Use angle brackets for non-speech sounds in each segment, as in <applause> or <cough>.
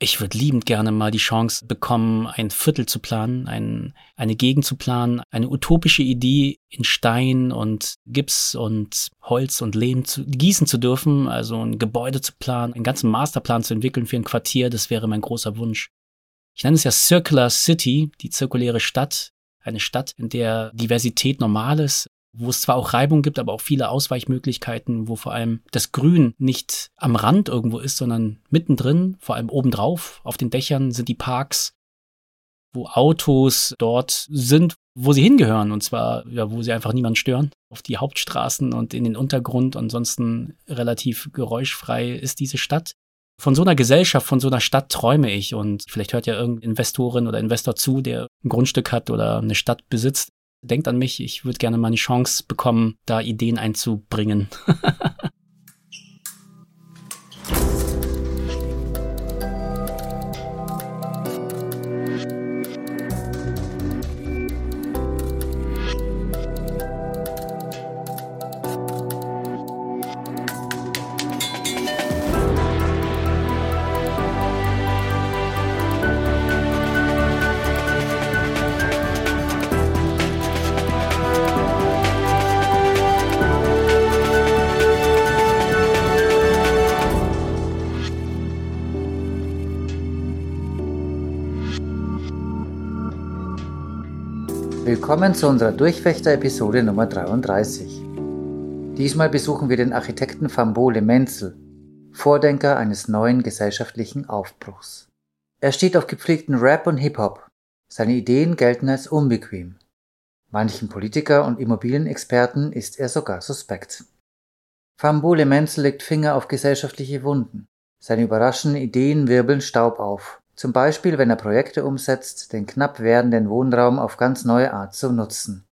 Ich würde liebend gerne mal die Chance bekommen, ein Viertel zu planen, ein, eine Gegend zu planen, eine utopische Idee in Stein und Gips und Holz und Lehm zu gießen zu dürfen, also ein Gebäude zu planen, einen ganzen Masterplan zu entwickeln für ein Quartier, das wäre mein großer Wunsch. Ich nenne es ja Circular City, die zirkuläre Stadt, eine Stadt, in der Diversität normal ist, wo es zwar auch Reibung gibt, aber auch viele Ausweichmöglichkeiten, wo vor allem das Grün nicht am Rand irgendwo ist, sondern mittendrin, vor allem obendrauf, auf den Dächern sind die Parks, wo Autos dort sind, wo sie hingehören, und zwar, ja, wo sie einfach niemand stören, auf die Hauptstraßen und in den Untergrund. Ansonsten relativ geräuschfrei ist diese Stadt. Von so einer Gesellschaft, von so einer Stadt träume ich und vielleicht hört ja irgendein Investorin oder Investor zu, der ein Grundstück hat oder eine Stadt besitzt denkt an mich, ich würde gerne mal eine Chance bekommen, da Ideen einzubringen. <laughs> Willkommen zu unserer Durchfechter-Episode Nummer 33. Diesmal besuchen wir den Architekten Fambole Menzel, Vordenker eines neuen gesellschaftlichen Aufbruchs. Er steht auf gepflegten Rap und Hip-Hop. Seine Ideen gelten als unbequem. Manchen Politiker und Immobilienexperten ist er sogar suspekt. Fambole Menzel legt Finger auf gesellschaftliche Wunden. Seine überraschenden Ideen wirbeln Staub auf. Zum Beispiel, wenn er Projekte umsetzt, den knapp werdenden Wohnraum auf ganz neue Art zu nutzen.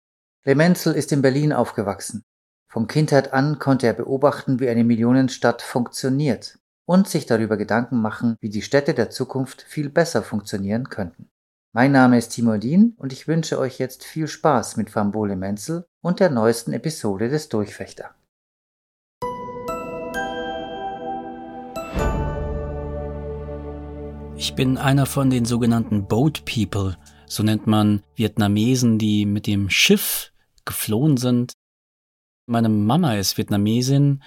Lemenzel ist in Berlin aufgewachsen. Von Kindheit an konnte er beobachten, wie eine Millionenstadt funktioniert und sich darüber Gedanken machen, wie die Städte der Zukunft viel besser funktionieren könnten. Mein Name ist Timo Dien und ich wünsche euch jetzt viel Spaß mit Fambole Menzel und der neuesten Episode des Durchfechter. Ich bin einer von den sogenannten Boat People, so nennt man Vietnamesen, die mit dem Schiff geflohen sind. Meine Mama ist Vietnamesin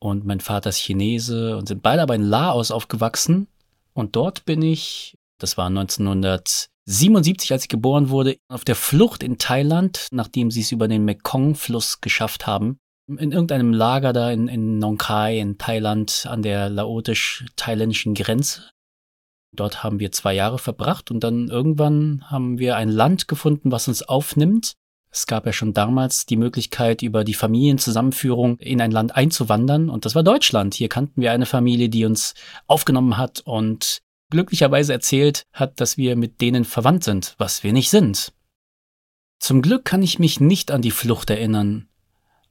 und mein Vater ist Chinese und sind beide aber in Laos aufgewachsen. Und dort bin ich, das war 1977, als ich geboren wurde, auf der Flucht in Thailand, nachdem sie es über den Mekong-Fluss geschafft haben. In irgendeinem Lager da in, in Nong Khai in Thailand an der laotisch-thailändischen Grenze. Dort haben wir zwei Jahre verbracht und dann irgendwann haben wir ein Land gefunden, was uns aufnimmt. Es gab ja schon damals die Möglichkeit, über die Familienzusammenführung in ein Land einzuwandern und das war Deutschland. Hier kannten wir eine Familie, die uns aufgenommen hat und glücklicherweise erzählt hat, dass wir mit denen verwandt sind, was wir nicht sind. Zum Glück kann ich mich nicht an die Flucht erinnern.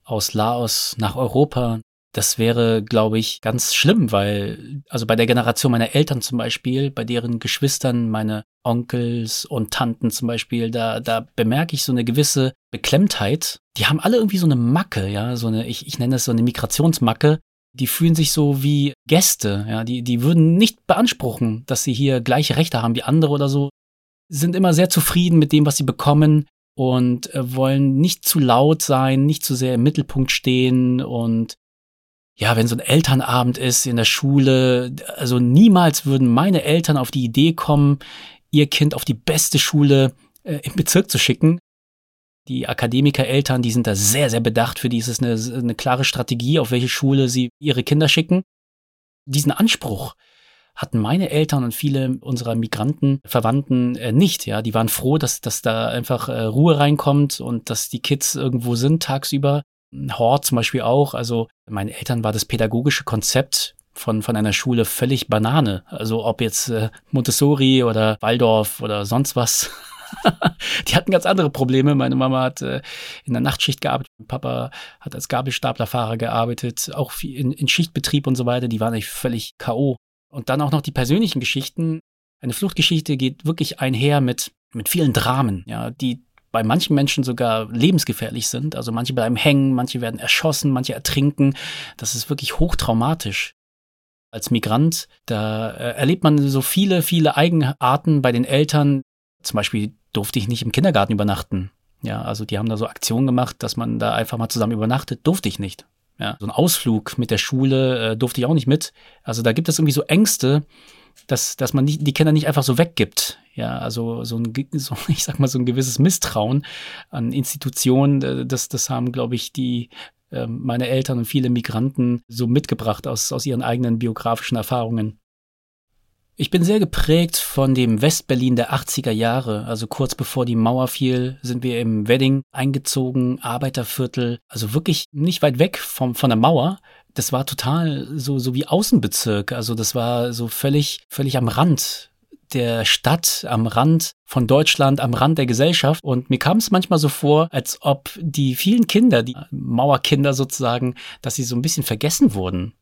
Aus Laos nach Europa, das wäre, glaube ich, ganz schlimm, weil, also bei der Generation meiner Eltern zum Beispiel, bei deren Geschwistern, meine Onkels und Tanten zum Beispiel, da, da bemerke ich so eine gewisse Beklemmtheit. Die haben alle irgendwie so eine Macke, ja, so eine, ich, ich nenne es so eine Migrationsmacke. Die fühlen sich so wie Gäste, ja, die, die würden nicht beanspruchen, dass sie hier gleiche Rechte haben wie andere oder so. Sind immer sehr zufrieden mit dem, was sie bekommen und äh, wollen nicht zu laut sein, nicht zu sehr im Mittelpunkt stehen und ja, wenn so ein Elternabend ist in der Schule, also niemals würden meine Eltern auf die Idee kommen, ihr Kind auf die beste Schule äh, im Bezirk zu schicken. Die Akademikereltern, die sind da sehr, sehr bedacht. Für die ist es eine, eine klare Strategie, auf welche Schule sie ihre Kinder schicken. Diesen Anspruch hatten meine Eltern und viele unserer Migranten, Verwandten äh, nicht. Ja, die waren froh, dass, dass da einfach äh, Ruhe reinkommt und dass die Kids irgendwo sind tagsüber. Hort zum Beispiel auch. Also meinen Eltern war das pädagogische Konzept von, von einer Schule völlig Banane. Also ob jetzt äh, Montessori oder Waldorf oder sonst was. <laughs> die hatten ganz andere Probleme. Meine Mama hat äh, in der Nachtschicht gearbeitet, mein Papa hat als Gabelstaplerfahrer gearbeitet, auch in, in Schichtbetrieb und so weiter. Die waren eigentlich völlig K.O. Und dann auch noch die persönlichen Geschichten. Eine Fluchtgeschichte geht wirklich einher mit, mit vielen Dramen, ja, die bei manchen Menschen sogar lebensgefährlich sind. Also manche bleiben hängen, manche werden erschossen, manche ertrinken. Das ist wirklich hochtraumatisch. Als Migrant, da äh, erlebt man so viele, viele Eigenarten bei den Eltern. Zum Beispiel durfte ich nicht im Kindergarten übernachten. Ja, also die haben da so Aktionen gemacht, dass man da einfach mal zusammen übernachtet. Durfte ich nicht. Ja, so ein Ausflug mit der Schule äh, durfte ich auch nicht mit. Also da gibt es irgendwie so Ängste, dass, dass man nicht, die Kinder nicht einfach so weggibt. Ja, also so ein, <laughs> so, ich sag mal, so ein gewisses Misstrauen an Institutionen, äh, das, das haben, glaube ich, die äh, meine Eltern und viele Migranten so mitgebracht aus, aus ihren eigenen biografischen Erfahrungen. Ich bin sehr geprägt von dem Westberlin der 80er Jahre. Also kurz bevor die Mauer fiel, sind wir im Wedding eingezogen, Arbeiterviertel. Also wirklich nicht weit weg vom, von der Mauer. Das war total so, so wie Außenbezirk. Also das war so völlig, völlig am Rand der Stadt, am Rand von Deutschland, am Rand der Gesellschaft. Und mir kam es manchmal so vor, als ob die vielen Kinder, die Mauerkinder sozusagen, dass sie so ein bisschen vergessen wurden.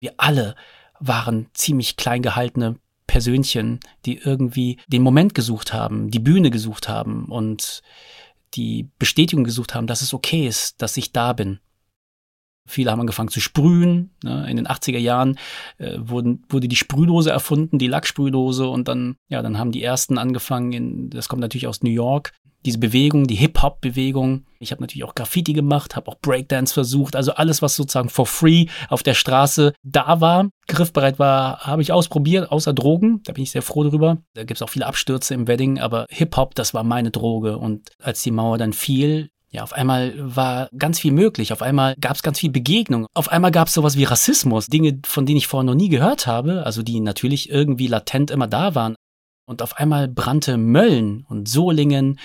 Wir alle waren ziemlich klein gehaltene Persönchen, die irgendwie den Moment gesucht haben, die Bühne gesucht haben und die Bestätigung gesucht haben, dass es okay ist, dass ich da bin. Viele haben angefangen zu sprühen. Ne? In den 80er Jahren äh, wurden, wurde die Sprühdose erfunden, die Lacksprühdose. Und dann, ja, dann haben die ersten angefangen, in, das kommt natürlich aus New York, diese Bewegung, die Hip-Hop-Bewegung. Ich habe natürlich auch Graffiti gemacht, habe auch Breakdance versucht. Also alles, was sozusagen for free auf der Straße da war, griffbereit war, habe ich ausprobiert, außer Drogen. Da bin ich sehr froh drüber. Da gibt es auch viele Abstürze im Wedding, aber Hip-Hop, das war meine Droge. Und als die Mauer dann fiel, ja, auf einmal war ganz viel möglich. Auf einmal gab es ganz viel Begegnung. Auf einmal gab es sowas wie Rassismus. Dinge, von denen ich vorher noch nie gehört habe. Also die natürlich irgendwie latent immer da waren. Und auf einmal brannte Mölln und Solingen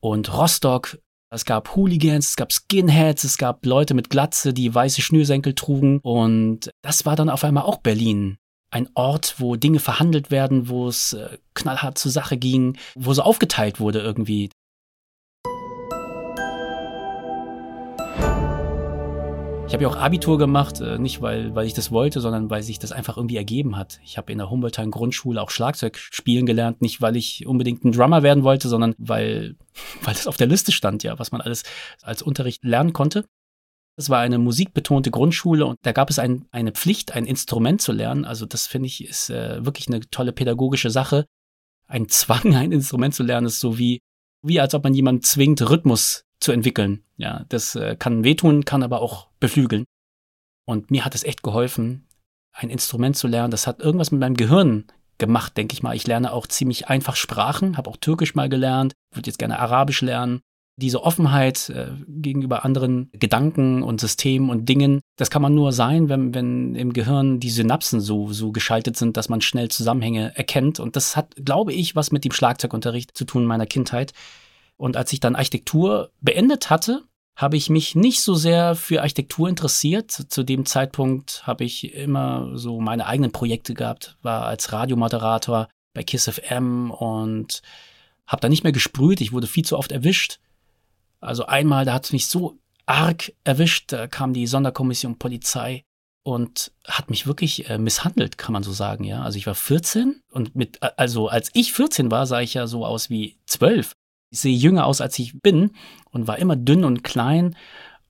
und Rostock. Es gab Hooligans, es gab Skinheads, es gab Leute mit Glatze, die weiße Schnürsenkel trugen. Und das war dann auf einmal auch Berlin. Ein Ort, wo Dinge verhandelt werden, wo es äh, knallhart zur Sache ging, wo so aufgeteilt wurde irgendwie. Ich habe ja auch Abitur gemacht, äh, nicht weil, weil ich das wollte, sondern weil sich das einfach irgendwie ergeben hat. Ich habe in der Humboldter Grundschule auch Schlagzeug spielen gelernt, nicht weil ich unbedingt ein Drummer werden wollte, sondern weil, <laughs> weil das auf der Liste stand, ja, was man alles als Unterricht lernen konnte. Es war eine musikbetonte Grundschule und da gab es ein, eine Pflicht, ein Instrument zu lernen. Also das finde ich ist äh, wirklich eine tolle pädagogische Sache. Ein Zwang, <laughs> ein Instrument zu lernen, ist so wie, wie als ob man jemanden zwingt, Rhythmus zu entwickeln. Ja, das äh, kann wehtun, kann aber auch beflügeln. Und mir hat es echt geholfen, ein Instrument zu lernen. Das hat irgendwas mit meinem Gehirn gemacht, denke ich mal. Ich lerne auch ziemlich einfach Sprachen, habe auch Türkisch mal gelernt, würde jetzt gerne Arabisch lernen. Diese Offenheit äh, gegenüber anderen Gedanken und Systemen und Dingen, das kann man nur sein, wenn, wenn im Gehirn die Synapsen so, so geschaltet sind, dass man schnell Zusammenhänge erkennt. Und das hat, glaube ich, was mit dem Schlagzeugunterricht zu tun in meiner Kindheit. Und als ich dann Architektur beendet hatte, habe ich mich nicht so sehr für Architektur interessiert. Zu dem Zeitpunkt habe ich immer so meine eigenen Projekte gehabt, war als Radiomoderator bei Kiss FM und habe da nicht mehr gesprüht. Ich wurde viel zu oft erwischt. Also einmal, da hat es mich so arg erwischt, da kam die Sonderkommission Polizei und hat mich wirklich äh, misshandelt, kann man so sagen, ja. Also ich war 14 und mit, also als ich 14 war, sah ich ja so aus wie 12. Ich sehe jünger aus, als ich bin und war immer dünn und klein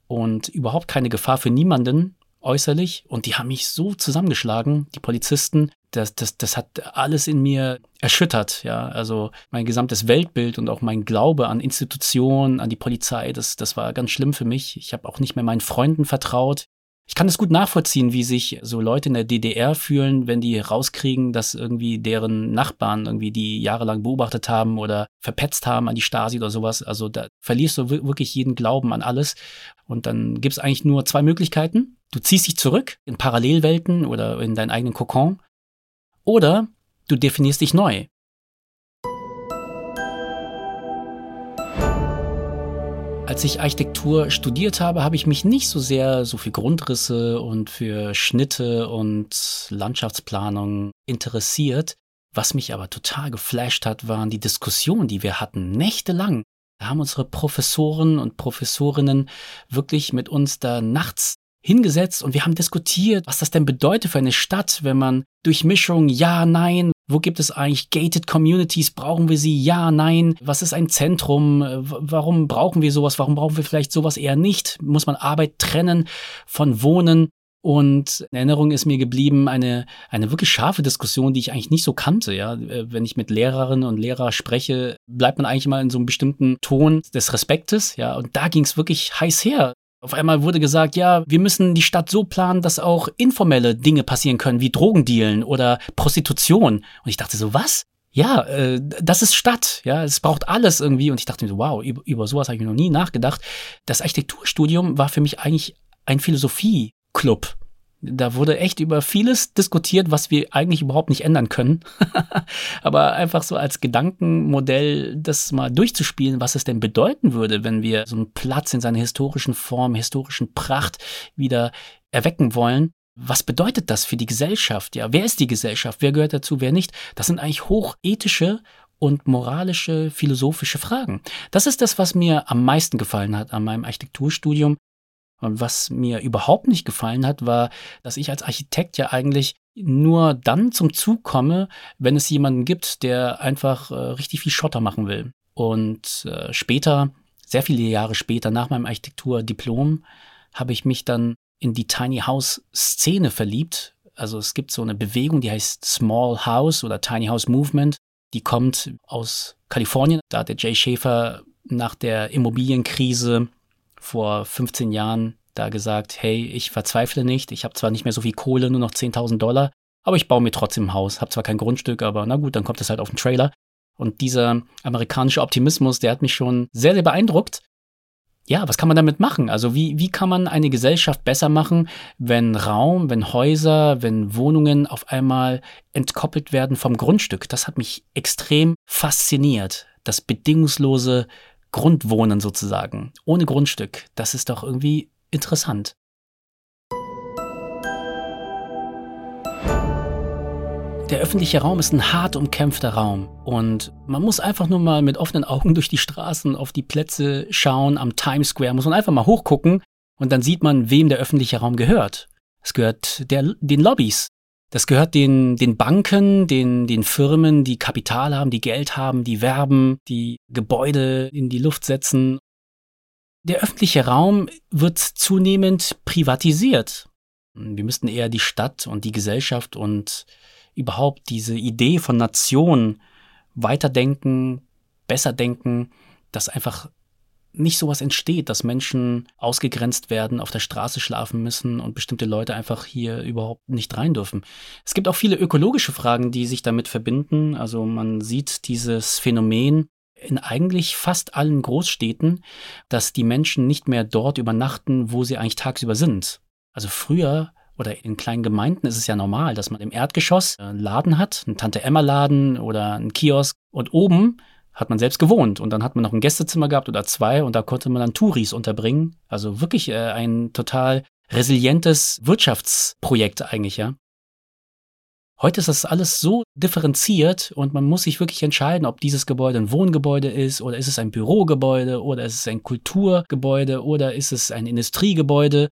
und überhaupt keine Gefahr für niemanden äußerlich. Und die haben mich so zusammengeschlagen, die Polizisten. Das, das, das hat alles in mir erschüttert, ja. Also mein gesamtes Weltbild und auch mein Glaube an Institutionen, an die Polizei, das, das war ganz schlimm für mich. Ich habe auch nicht mehr meinen Freunden vertraut. Ich kann es gut nachvollziehen, wie sich so Leute in der DDR fühlen, wenn die rauskriegen, dass irgendwie deren Nachbarn irgendwie die jahrelang beobachtet haben oder verpetzt haben an die Stasi oder sowas. Also da verlierst du wirklich jeden Glauben an alles. Und dann gibt es eigentlich nur zwei Möglichkeiten. Du ziehst dich zurück in Parallelwelten oder in deinen eigenen Kokon. Oder du definierst dich neu. Als ich Architektur studiert habe, habe ich mich nicht so sehr so für Grundrisse und für Schnitte und Landschaftsplanung interessiert. Was mich aber total geflasht hat, waren die Diskussionen, die wir hatten, nächtelang. Da haben unsere Professoren und Professorinnen wirklich mit uns da nachts hingesetzt und wir haben diskutiert, was das denn bedeutet für eine Stadt, wenn man Durchmischung, ja, nein, wo gibt es eigentlich gated Communities? Brauchen wir sie? Ja, nein. Was ist ein Zentrum? Warum brauchen wir sowas? Warum brauchen wir vielleicht sowas eher nicht? Muss man Arbeit trennen von Wohnen? Und in Erinnerung ist mir geblieben eine, eine wirklich scharfe Diskussion, die ich eigentlich nicht so kannte. Ja, äh, wenn ich mit Lehrerinnen und Lehrern spreche, bleibt man eigentlich mal in so einem bestimmten Ton des Respektes. Ja, und da ging es wirklich heiß her. Auf einmal wurde gesagt, ja, wir müssen die Stadt so planen, dass auch informelle Dinge passieren können, wie Drogendealen oder Prostitution. Und ich dachte so, was? Ja, äh, das ist Stadt, ja, es braucht alles irgendwie. Und ich dachte mir so, wow, über, über sowas habe ich noch nie nachgedacht. Das Architekturstudium war für mich eigentlich ein Philosophie-Club. Da wurde echt über vieles diskutiert, was wir eigentlich überhaupt nicht ändern können. <laughs> Aber einfach so als Gedankenmodell, das mal durchzuspielen, was es denn bedeuten würde, wenn wir so einen Platz in seiner historischen Form, historischen Pracht wieder erwecken wollen. Was bedeutet das für die Gesellschaft? Ja, wer ist die Gesellschaft? Wer gehört dazu? Wer nicht? Das sind eigentlich hochethische und moralische, philosophische Fragen. Das ist das, was mir am meisten gefallen hat an meinem Architekturstudium, und was mir überhaupt nicht gefallen hat, war, dass ich als Architekt ja eigentlich nur dann zum Zug komme, wenn es jemanden gibt, der einfach äh, richtig viel Schotter machen will. Und äh, später, sehr viele Jahre später, nach meinem Architekturdiplom, habe ich mich dann in die Tiny House Szene verliebt. Also es gibt so eine Bewegung, die heißt Small House oder Tiny House Movement. Die kommt aus Kalifornien. Da der Jay Schäfer nach der Immobilienkrise vor 15 Jahren da gesagt, hey, ich verzweifle nicht, ich habe zwar nicht mehr so viel Kohle, nur noch 10.000 Dollar, aber ich baue mir trotzdem ein Haus, habe zwar kein Grundstück, aber na gut, dann kommt es halt auf den Trailer. Und dieser amerikanische Optimismus, der hat mich schon sehr, sehr beeindruckt. Ja, was kann man damit machen? Also wie, wie kann man eine Gesellschaft besser machen, wenn Raum, wenn Häuser, wenn Wohnungen auf einmal entkoppelt werden vom Grundstück? Das hat mich extrem fasziniert. Das bedingungslose Grundwohnen sozusagen, ohne Grundstück. Das ist doch irgendwie interessant. Der öffentliche Raum ist ein hart umkämpfter Raum und man muss einfach nur mal mit offenen Augen <laughs> durch die Straßen auf die Plätze schauen, am Times Square muss man einfach mal hochgucken und dann sieht man, wem der öffentliche Raum gehört. Es gehört der, den Lobbys, das gehört den, den Banken, den, den Firmen, die Kapital haben, die Geld haben, die werben, die Gebäude in die Luft setzen. Der öffentliche Raum wird zunehmend privatisiert. Wir müssten eher die Stadt und die Gesellschaft und überhaupt diese Idee von Nation weiterdenken, besser denken, dass einfach nicht sowas entsteht, dass Menschen ausgegrenzt werden, auf der Straße schlafen müssen und bestimmte Leute einfach hier überhaupt nicht rein dürfen. Es gibt auch viele ökologische Fragen, die sich damit verbinden. Also man sieht dieses Phänomen in eigentlich fast allen Großstädten, dass die Menschen nicht mehr dort übernachten, wo sie eigentlich tagsüber sind. Also früher oder in kleinen Gemeinden ist es ja normal, dass man im Erdgeschoss einen Laden hat, einen Tante-Emma-Laden oder einen Kiosk und oben hat man selbst gewohnt und dann hat man noch ein Gästezimmer gehabt oder zwei und da konnte man dann Touris unterbringen. Also wirklich äh, ein total resilientes Wirtschaftsprojekt eigentlich, ja. Heute ist das alles so differenziert und man muss sich wirklich entscheiden, ob dieses Gebäude ein Wohngebäude ist oder ist es ein Bürogebäude oder ist es ein Kulturgebäude oder ist es ein Industriegebäude.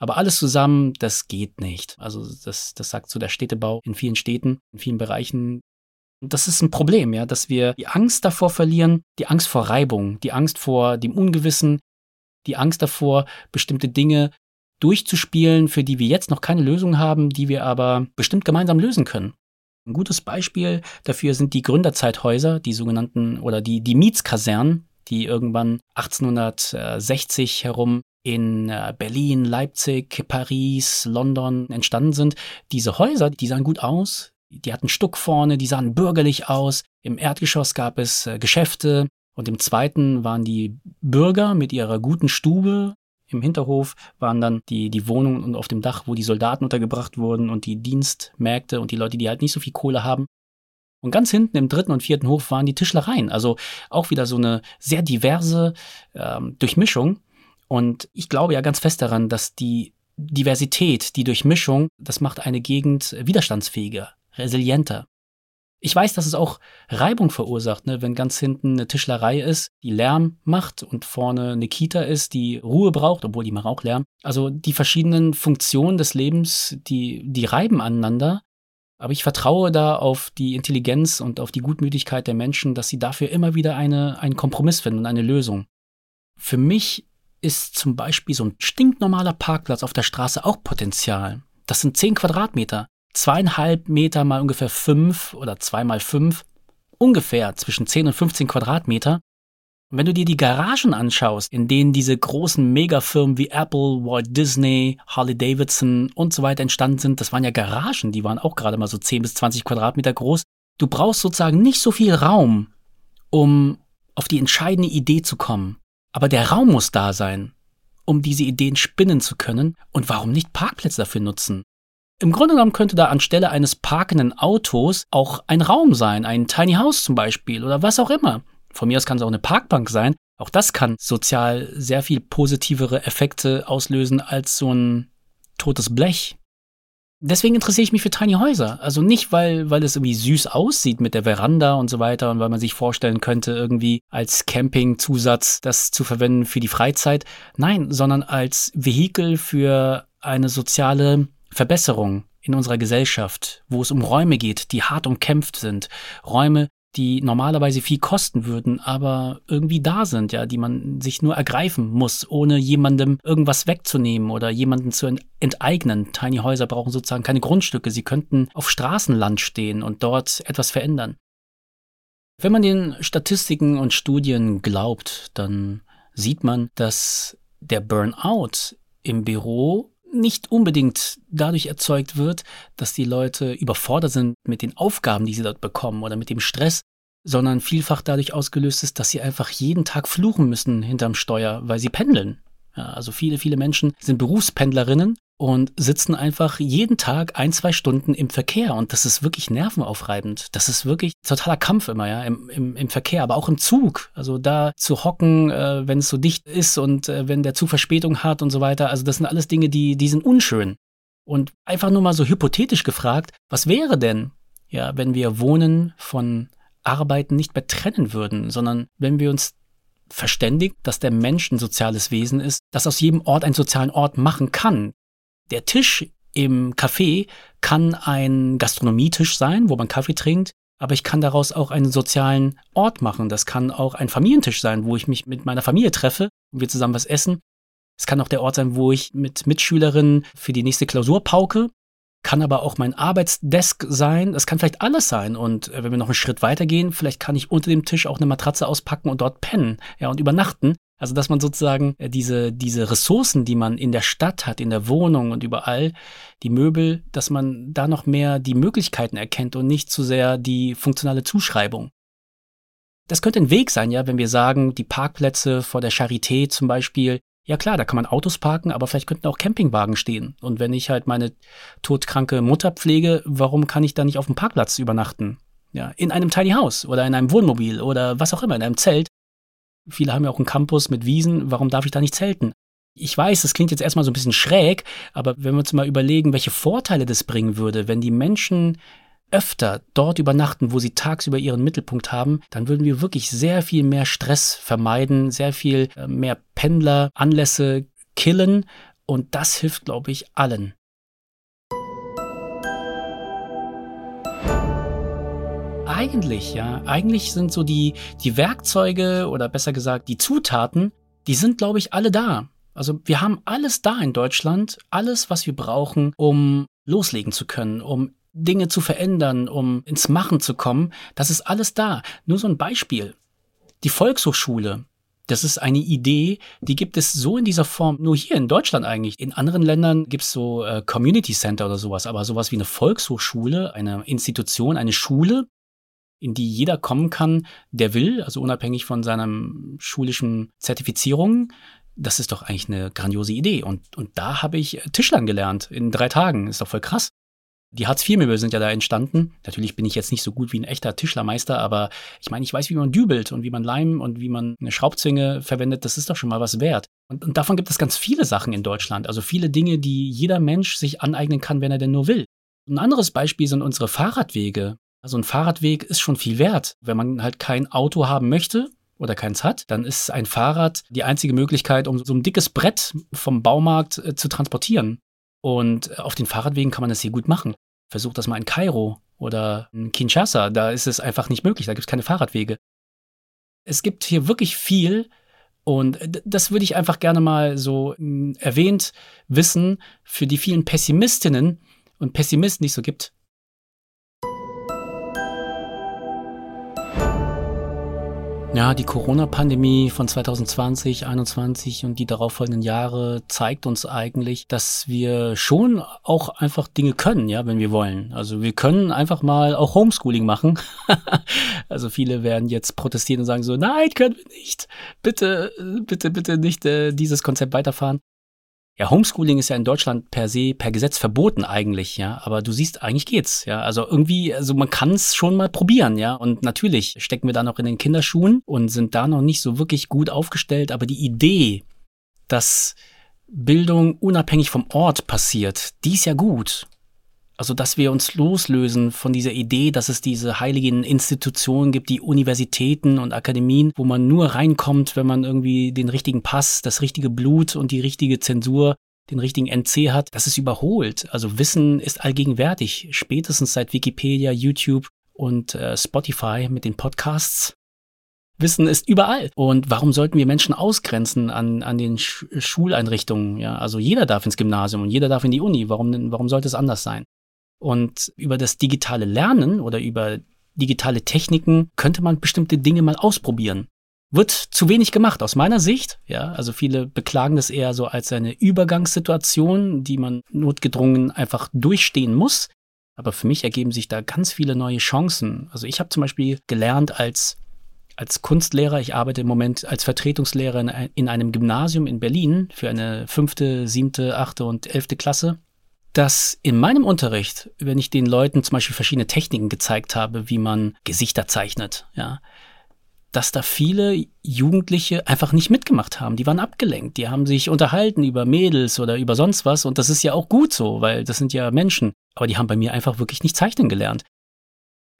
Aber alles zusammen, das geht nicht. Also das, das sagt so der Städtebau in vielen Städten, in vielen Bereichen das ist ein Problem, ja, dass wir die Angst davor verlieren, die Angst vor Reibung, die Angst vor dem Ungewissen, die Angst davor, bestimmte Dinge durchzuspielen, für die wir jetzt noch keine Lösung haben, die wir aber bestimmt gemeinsam lösen können. Ein gutes Beispiel dafür sind die Gründerzeithäuser, die sogenannten oder die, die Mietskasernen, die irgendwann 1860 herum in äh, Berlin, Leipzig, Paris, London entstanden sind. Diese Häuser, die sahen gut aus, die hatten Stuck vorne, die sahen bürgerlich aus. Im Erdgeschoss gab es äh, Geschäfte und im zweiten waren die Bürger mit ihrer guten Stube. Im Hinterhof waren dann die, die Wohnungen und auf dem Dach, wo die Soldaten untergebracht wurden und die Dienstmärkte und die Leute, die halt nicht so viel Kohle haben. Und ganz hinten im dritten und vierten Hof waren die Tischlereien. Also auch wieder so eine sehr diverse ähm, Durchmischung. Und ich glaube ja ganz fest daran, dass die Diversität, die Durchmischung, das macht eine Gegend widerstandsfähiger resilienter. Ich weiß, dass es auch Reibung verursacht, ne? wenn ganz hinten eine Tischlerei ist, die Lärm macht und vorne eine Kita ist, die Ruhe braucht, obwohl die macht auch Lärm. Also die verschiedenen Funktionen des Lebens, die, die reiben aneinander. Aber ich vertraue da auf die Intelligenz und auf die Gutmütigkeit der Menschen, dass sie dafür immer wieder eine, einen Kompromiss finden und eine Lösung. Für mich ist zum Beispiel so ein stinknormaler Parkplatz auf der Straße auch Potenzial. Das sind 10 Quadratmeter. Zweieinhalb Meter mal ungefähr fünf oder zwei mal fünf. Ungefähr zwischen 10 und 15 Quadratmeter. Und wenn du dir die Garagen anschaust, in denen diese großen Megafirmen wie Apple, Walt Disney, Harley Davidson und so weiter entstanden sind, das waren ja Garagen, die waren auch gerade mal so 10 bis 20 Quadratmeter groß. Du brauchst sozusagen nicht so viel Raum, um auf die entscheidende Idee zu kommen. Aber der Raum muss da sein, um diese Ideen spinnen zu können. Und warum nicht Parkplätze dafür nutzen? Im Grunde genommen könnte da anstelle eines parkenden Autos auch ein Raum sein, ein Tiny House zum Beispiel oder was auch immer. Von mir aus kann es auch eine Parkbank sein. Auch das kann sozial sehr viel positivere Effekte auslösen als so ein totes Blech deswegen interessiere ich mich für Tiny Häuser. Also nicht, weil, weil es irgendwie süß aussieht mit der Veranda und so weiter und weil man sich vorstellen könnte, irgendwie als Campingzusatz das zu verwenden für die Freizeit. Nein, sondern als Vehikel für eine soziale Verbesserung in unserer Gesellschaft, wo es um Räume geht, die hart umkämpft sind. Räume, die normalerweise viel kosten würden, aber irgendwie da sind, ja, die man sich nur ergreifen muss, ohne jemandem irgendwas wegzunehmen oder jemanden zu enteignen. Tiny Häuser brauchen sozusagen keine Grundstücke, sie könnten auf Straßenland stehen und dort etwas verändern. Wenn man den Statistiken und Studien glaubt, dann sieht man, dass der Burnout im Büro nicht unbedingt dadurch erzeugt wird, dass die Leute überfordert sind mit den Aufgaben, die sie dort bekommen oder mit dem Stress, sondern vielfach dadurch ausgelöst ist, dass sie einfach jeden Tag fluchen müssen hinterm Steuer, weil sie pendeln. Ja, also viele, viele Menschen sind Berufspendlerinnen und sitzen einfach jeden Tag ein, zwei Stunden im Verkehr. Und das ist wirklich nervenaufreibend. Das ist wirklich totaler Kampf immer, ja, im, im, im Verkehr, aber auch im Zug. Also da zu hocken, äh, wenn es so dicht ist und äh, wenn der Zug Verspätung hat und so weiter. Also das sind alles Dinge, die, die sind unschön. Und einfach nur mal so hypothetisch gefragt, was wäre denn, ja, wenn wir Wohnen von Arbeiten nicht mehr trennen würden, sondern wenn wir uns verständigt, dass der Mensch ein soziales Wesen ist, das aus jedem Ort einen sozialen Ort machen kann. Der Tisch im Café kann ein Gastronomietisch sein, wo man Kaffee trinkt, aber ich kann daraus auch einen sozialen Ort machen. Das kann auch ein Familientisch sein, wo ich mich mit meiner Familie treffe und wir zusammen was essen. Es kann auch der Ort sein, wo ich mit Mitschülerinnen für die nächste Klausur pauke kann aber auch mein Arbeitsdesk sein. Das kann vielleicht alles sein. Und äh, wenn wir noch einen Schritt weitergehen, vielleicht kann ich unter dem Tisch auch eine Matratze auspacken und dort pennen, ja, und übernachten. Also, dass man sozusagen äh, diese, diese Ressourcen, die man in der Stadt hat, in der Wohnung und überall, die Möbel, dass man da noch mehr die Möglichkeiten erkennt und nicht zu sehr die funktionale Zuschreibung. Das könnte ein Weg sein, ja, wenn wir sagen, die Parkplätze vor der Charité zum Beispiel, ja klar, da kann man Autos parken, aber vielleicht könnten auch Campingwagen stehen. Und wenn ich halt meine todkranke Mutter pflege, warum kann ich da nicht auf dem Parkplatz übernachten? Ja, in einem Tiny House oder in einem Wohnmobil oder was auch immer, in einem Zelt. Viele haben ja auch einen Campus mit Wiesen, warum darf ich da nicht zelten? Ich weiß, das klingt jetzt erstmal so ein bisschen schräg, aber wenn wir uns mal überlegen, welche Vorteile das bringen würde, wenn die Menschen öfter dort übernachten, wo sie tagsüber ihren Mittelpunkt haben, dann würden wir wirklich sehr viel mehr Stress vermeiden, sehr viel äh, mehr Pendleranlässe killen und das hilft, glaube ich, allen. Eigentlich, ja, eigentlich sind so die, die Werkzeuge oder besser gesagt die Zutaten, die sind, glaube ich, alle da. Also wir haben alles da in Deutschland, alles, was wir brauchen, um loslegen zu können, um Dinge zu verändern, um ins Machen zu kommen, das ist alles da. Nur so ein Beispiel. Die Volkshochschule, das ist eine Idee, die gibt es so in dieser Form nur hier in Deutschland eigentlich. In anderen Ländern gibt es so äh, Community Center oder sowas, aber sowas wie eine Volkshochschule, eine Institution, eine Schule, in die jeder kommen kann, der will, also unabhängig von seiner schulischen Zertifizierung, das ist doch eigentlich eine grandiose Idee. Und, und da habe ich Tischlern gelernt in drei Tagen. Ist doch voll krass. Die Hartz-IV-Möbel sind ja da entstanden. Natürlich bin ich jetzt nicht so gut wie ein echter Tischlermeister, aber ich meine, ich weiß, wie man dübelt und wie man Leim und wie man eine Schraubzwinge verwendet. Das ist doch schon mal was wert. Und, und davon gibt es ganz viele Sachen in Deutschland. Also viele Dinge, die jeder Mensch sich aneignen kann, wenn er denn nur will. Ein anderes Beispiel sind unsere Fahrradwege. Also ein Fahrradweg ist schon viel wert. Wenn man halt kein Auto haben möchte, oder keins hat, dann ist ein Fahrrad die einzige Möglichkeit, um so ein dickes Brett vom Baumarkt äh, zu transportieren. Und auf den Fahrradwegen kann man das hier gut machen. Versucht das mal in Kairo oder in Kinshasa, da ist es einfach nicht möglich, da gibt es keine Fahrradwege. Es gibt hier wirklich viel, Und das würde ich einfach gerne mal so hm, erwähnt wissen für die vielen Pessimistinnen und Pessimisten, die es so gibt. Ja, die Corona-Pandemie von 2020, 2021 und die darauffolgenden Jahre zeigt uns eigentlich, dass wir schon auch einfach Dinge können, ja, wenn wir wollen. Also wir können einfach mal auch Homeschooling machen. <laughs> also viele werden jetzt protestieren und sagen so, nein, können wir nicht. Bitte, bitte, bitte nicht äh, dieses Konzept weiterfahren. Ja, Homeschooling ist ja in Deutschland per se, per Gesetz verboten eigentlich, ja. Aber du siehst, eigentlich geht's, ja. Also irgendwie, also man kann es schon mal probieren, ja. Und natürlich stecken wir da noch in den Kinderschuhen und sind da noch nicht so wirklich gut aufgestellt. Aber die Idee, dass Bildung unabhängig vom Ort passiert, die ist ja gut. Also, dass wir uns loslösen von dieser Idee, dass es diese heiligen Institutionen gibt, die Universitäten und Akademien, wo man nur reinkommt, wenn man irgendwie den richtigen Pass, das richtige Blut und die richtige Zensur, den richtigen NC hat. Das ist überholt. Also Wissen ist allgegenwärtig. Spätestens seit Wikipedia, YouTube und äh, Spotify mit den Podcasts. Wissen ist überall. Und warum sollten wir Menschen ausgrenzen an, an den Sch Schuleinrichtungen? Ja, also jeder darf ins Gymnasium und jeder darf in die Uni. Warum, warum sollte es anders sein? Und über das digitale Lernen oder über digitale Techniken könnte man bestimmte Dinge mal ausprobieren. Wird zu wenig gemacht aus meiner Sicht. Ja, also viele beklagen das eher so als eine Übergangssituation, die man notgedrungen einfach durchstehen muss. Aber für mich ergeben sich da ganz viele neue Chancen. Also ich habe zum Beispiel gelernt als als Kunstlehrer, ich arbeite im Moment als Vertretungslehrer in einem Gymnasium in Berlin für eine fünfte, siebte, achte und elfte Klasse dass in meinem Unterricht, wenn ich den Leuten zum Beispiel verschiedene Techniken gezeigt habe, wie man Gesichter zeichnet, ja, dass da viele Jugendliche einfach nicht mitgemacht haben. Die waren abgelenkt. Die haben sich unterhalten über Mädels oder über sonst was. Und das ist ja auch gut so, weil das sind ja Menschen. Aber die haben bei mir einfach wirklich nicht zeichnen gelernt.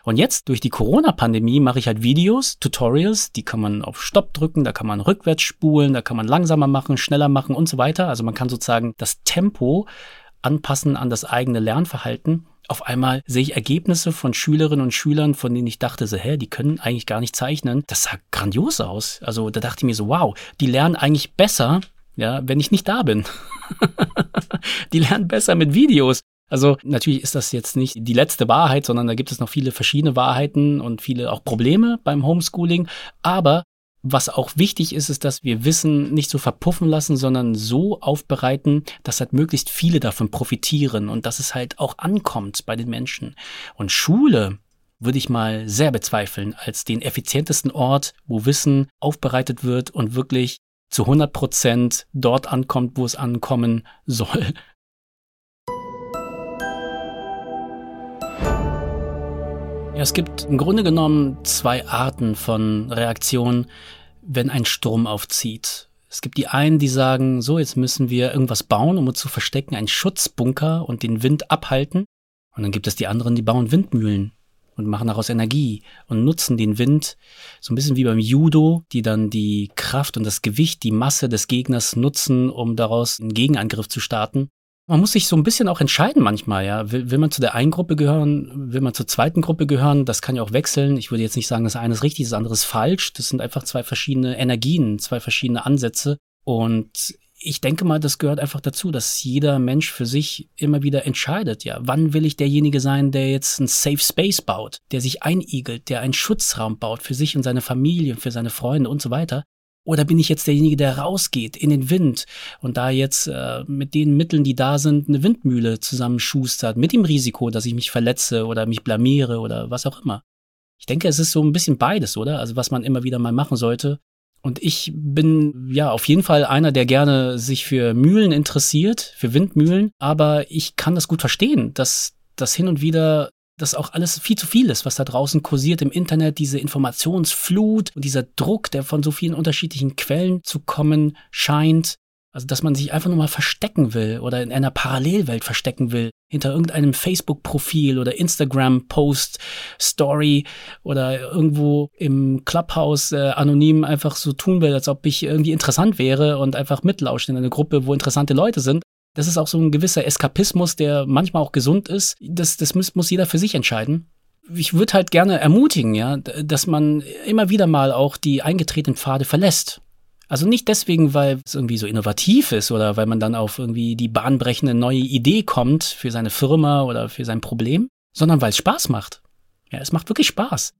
Und jetzt durch die Corona-Pandemie mache ich halt Videos, Tutorials, die kann man auf Stopp drücken, da kann man rückwärts spulen, da kann man langsamer machen, schneller machen und so weiter. Also man kann sozusagen das Tempo anpassen an das eigene Lernverhalten. Auf einmal sehe ich Ergebnisse von Schülerinnen und Schülern, von denen ich dachte, so, hä, die können eigentlich gar nicht zeichnen. Das sah grandios aus. Also da dachte ich mir so, wow, die lernen eigentlich besser, ja, wenn ich nicht da bin. <laughs> die lernen besser mit Videos. Also natürlich ist das jetzt nicht die letzte Wahrheit, sondern da gibt es noch viele verschiedene Wahrheiten und viele auch Probleme beim Homeschooling. Aber was auch wichtig ist, ist, dass wir Wissen nicht so verpuffen lassen, sondern so aufbereiten, dass halt möglichst viele davon profitieren und dass es halt auch ankommt bei den Menschen. Und Schule würde ich mal sehr bezweifeln als den effizientesten Ort, wo Wissen aufbereitet wird und wirklich zu 100 Prozent dort ankommt, wo es ankommen soll. Es gibt im Grunde genommen zwei Arten von Reaktionen, wenn ein Sturm aufzieht. Es gibt die einen, die sagen, so, jetzt müssen wir irgendwas bauen, um uns zu verstecken, einen Schutzbunker und den Wind abhalten. Und dann gibt es die anderen, die bauen Windmühlen und machen daraus Energie und nutzen den Wind, so ein bisschen wie beim Judo, die dann die Kraft und das Gewicht, die Masse des Gegners nutzen, um daraus einen Gegenangriff zu starten. Man muss sich so ein bisschen auch entscheiden manchmal, ja. Will, will man zu der einen Gruppe gehören, will man zur zweiten Gruppe gehören? Das kann ja auch wechseln. Ich würde jetzt nicht sagen, das eine ist richtig, das andere ist falsch. Das sind einfach zwei verschiedene Energien, zwei verschiedene Ansätze. Und ich denke mal, das gehört einfach dazu, dass jeder Mensch für sich immer wieder entscheidet, ja, wann will ich derjenige sein, der jetzt ein Safe Space baut, der sich einigelt, der einen Schutzraum baut für sich und seine Familie, für seine Freunde und so weiter. Oder bin ich jetzt derjenige, der rausgeht in den Wind und da jetzt äh, mit den Mitteln, die da sind, eine Windmühle zusammenschustert, mit dem Risiko, dass ich mich verletze oder mich blamiere oder was auch immer? Ich denke, es ist so ein bisschen beides, oder? Also was man immer wieder mal machen sollte. Und ich bin ja auf jeden Fall einer, der gerne sich für Mühlen interessiert, für Windmühlen, aber ich kann das gut verstehen, dass das hin und wieder dass auch alles viel zu viel ist, was da draußen kursiert im Internet, diese Informationsflut und dieser Druck, der von so vielen unterschiedlichen Quellen zu kommen scheint. Also, dass man sich einfach nur mal verstecken will oder in einer Parallelwelt verstecken will, hinter irgendeinem Facebook-Profil oder Instagram-Post, Story oder irgendwo im Clubhouse äh, anonym einfach so tun will, als ob ich irgendwie interessant wäre und einfach mitlauschen in einer Gruppe, wo interessante Leute sind. Das ist auch so ein gewisser Eskapismus, der manchmal auch gesund ist. Das, das muss, muss jeder für sich entscheiden. Ich würde halt gerne ermutigen, ja, dass man immer wieder mal auch die eingetretenen Pfade verlässt. Also nicht deswegen, weil es irgendwie so innovativ ist oder weil man dann auf irgendwie die bahnbrechende neue Idee kommt für seine Firma oder für sein Problem, sondern weil es Spaß macht. Ja, es macht wirklich Spaß.